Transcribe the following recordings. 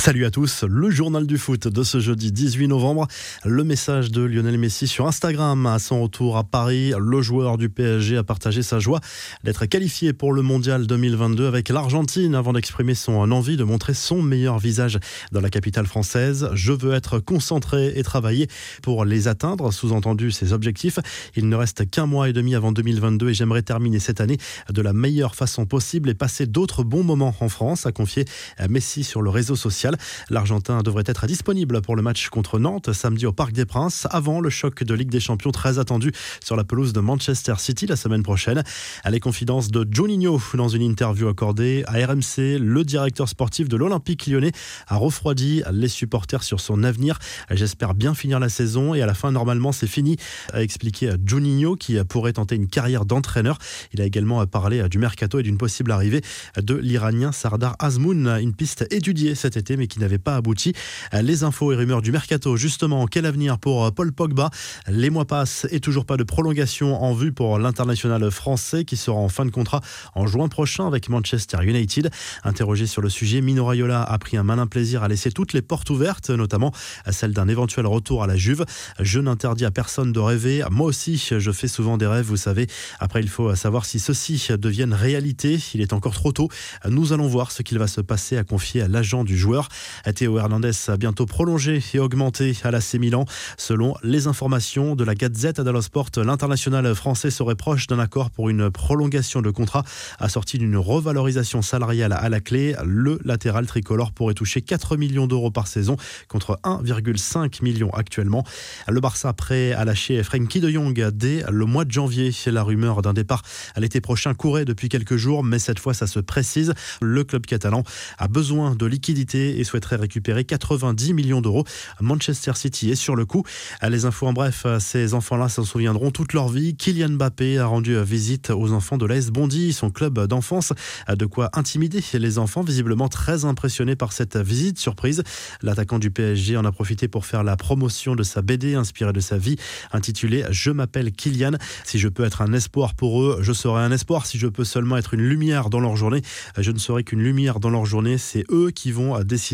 Salut à tous, le journal du foot de ce jeudi 18 novembre. Le message de Lionel Messi sur Instagram à son retour à Paris. Le joueur du PSG a partagé sa joie d'être qualifié pour le mondial 2022 avec l'Argentine avant d'exprimer son envie de montrer son meilleur visage dans la capitale française. Je veux être concentré et travailler pour les atteindre, sous-entendu ses objectifs. Il ne reste qu'un mois et demi avant 2022 et j'aimerais terminer cette année de la meilleure façon possible et passer d'autres bons moments en France, a confié Messi sur le réseau social. L'Argentin devrait être disponible pour le match contre Nantes samedi au Parc des Princes avant le choc de Ligue des Champions très attendu sur la pelouse de Manchester City la semaine prochaine. À les confidences de Juninho dans une interview accordée à RMC, le directeur sportif de l'Olympique lyonnais a refroidi les supporters sur son avenir. J'espère bien finir la saison et à la fin normalement c'est fini, a expliqué Juninho qui pourrait tenter une carrière d'entraîneur. Il a également parlé du mercato et d'une possible arrivée de l'Iranien Sardar Azmoun, une piste étudiée cet été mais qui n'avait pas abouti. Les infos et rumeurs du mercato, justement, quel avenir pour Paul Pogba? Les mois passent et toujours pas de prolongation en vue pour l'international français qui sera en fin de contrat en juin prochain avec Manchester United. Interrogé sur le sujet, Mino Raiola a pris un malin plaisir à laisser toutes les portes ouvertes, notamment celle d'un éventuel retour à la Juve. Je n'interdis à personne de rêver. Moi aussi, je fais souvent des rêves, vous savez. Après, il faut savoir si ceux-ci réalité. Il est encore trop tôt. Nous allons voir ce qu'il va se passer, à confier à l'agent du joueur. Théo Hernandez a bientôt prolongé et augmenté à l'AC Milan. Selon les informations de la Gazette dello Sport, l'international français serait proche d'un accord pour une prolongation de contrat assorti d'une revalorisation salariale à la clé. Le latéral tricolore pourrait toucher 4 millions d'euros par saison contre 1,5 million actuellement. Le Barça prêt à lâcher Frenkie de Jong dès le mois de janvier. La rumeur d'un départ à l'été prochain courait depuis quelques jours, mais cette fois ça se précise. Le club catalan a besoin de liquidités et souhaiterait récupérer 90 millions d'euros. Manchester City est sur le coup. Les infos en bref, ces enfants-là s'en souviendront toute leur vie. Kylian Mbappé a rendu visite aux enfants de l'AS Bondy, son club d'enfance. De quoi intimider les enfants, visiblement très impressionnés par cette visite surprise. L'attaquant du PSG en a profité pour faire la promotion de sa BD inspirée de sa vie, intitulée Je m'appelle Kylian. Si je peux être un espoir pour eux, je serai un espoir. Si je peux seulement être une lumière dans leur journée, je ne serai qu'une lumière dans leur journée. C'est eux qui vont décider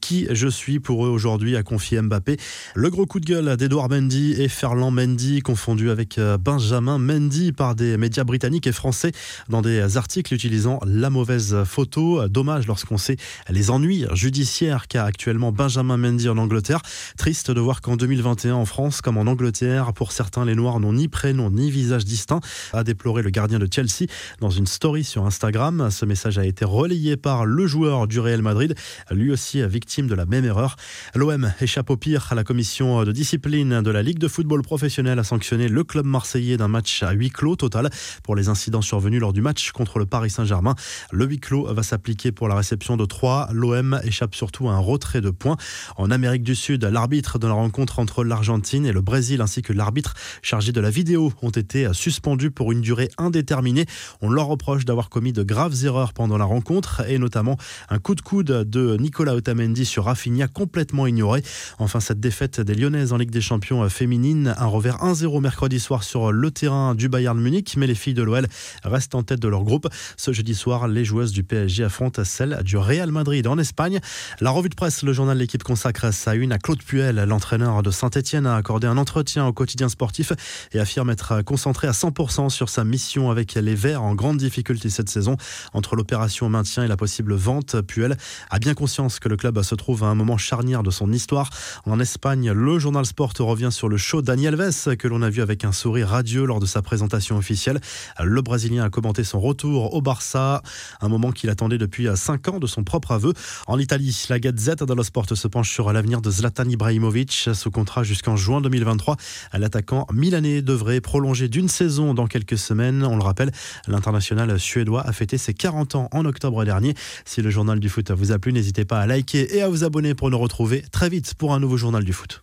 qui je suis pour eux aujourd'hui, a confié Mbappé. Le gros coup de gueule d'Edouard Mendy et Ferland Mendy, confondu avec euh, Benjamin Mendy par des médias britanniques et français dans des articles utilisant la mauvaise photo. Dommage lorsqu'on sait les ennuis judiciaires qu'a actuellement Benjamin Mendy en Angleterre. Triste de voir qu'en 2021 en France comme en Angleterre, pour certains les Noirs n'ont ni prénom ni visage distinct, a déploré le gardien de Chelsea dans une story sur Instagram. Ce message a été relayé par le joueur du Real Madrid, lui aussi victime de la même erreur. L'OM échappe au pire. La commission de discipline de la Ligue de football professionnel a sanctionné le club marseillais d'un match à huis clos total pour les incidents survenus lors du match contre le Paris Saint-Germain. Le huis clos va s'appliquer pour la réception de 3. L'OM échappe surtout à un retrait de points. En Amérique du Sud, l'arbitre de la rencontre entre l'Argentine et le Brésil ainsi que l'arbitre chargé de la vidéo ont été suspendus pour une durée indéterminée. On leur reproche d'avoir commis de graves erreurs pendant la rencontre et notamment un coup de coude de Nicolas Nicolas Otamendi sur Rafinha complètement ignoré. Enfin, cette défaite des Lyonnaises en Ligue des Champions féminines, un revers 1-0 mercredi soir sur le terrain du Bayern Munich, mais les filles de l'OL restent en tête de leur groupe. Ce jeudi soir, les joueuses du PSG affrontent celles du Real Madrid en Espagne. La revue de presse, le journal L'équipe consacre sa une à Claude Puel, l'entraîneur de Saint-Etienne, a accordé un entretien au quotidien sportif et affirme être concentré à 100% sur sa mission avec les Verts en grande difficulté cette saison. Entre l'opération maintien et la possible vente, Puel a bien conscience que le club se trouve à un moment charnière de son histoire. En Espagne, le journal Sport revient sur le show Daniel Alves que l'on a vu avec un sourire radieux lors de sa présentation officielle. Le Brésilien a commenté son retour au Barça, un moment qu'il attendait depuis 5 ans de son propre aveu. En Italie, la Gazette dello Sport se penche sur l'avenir de Zlatan Ibrahimovic sous contrat jusqu'en juin 2023. L'attaquant milanais devrait prolonger d'une saison dans quelques semaines. On le rappelle, l'international suédois a fêté ses 40 ans en octobre dernier. Si le journal du foot vous a plu, pas à liker et à vous abonner pour nous retrouver très vite pour un nouveau journal du foot.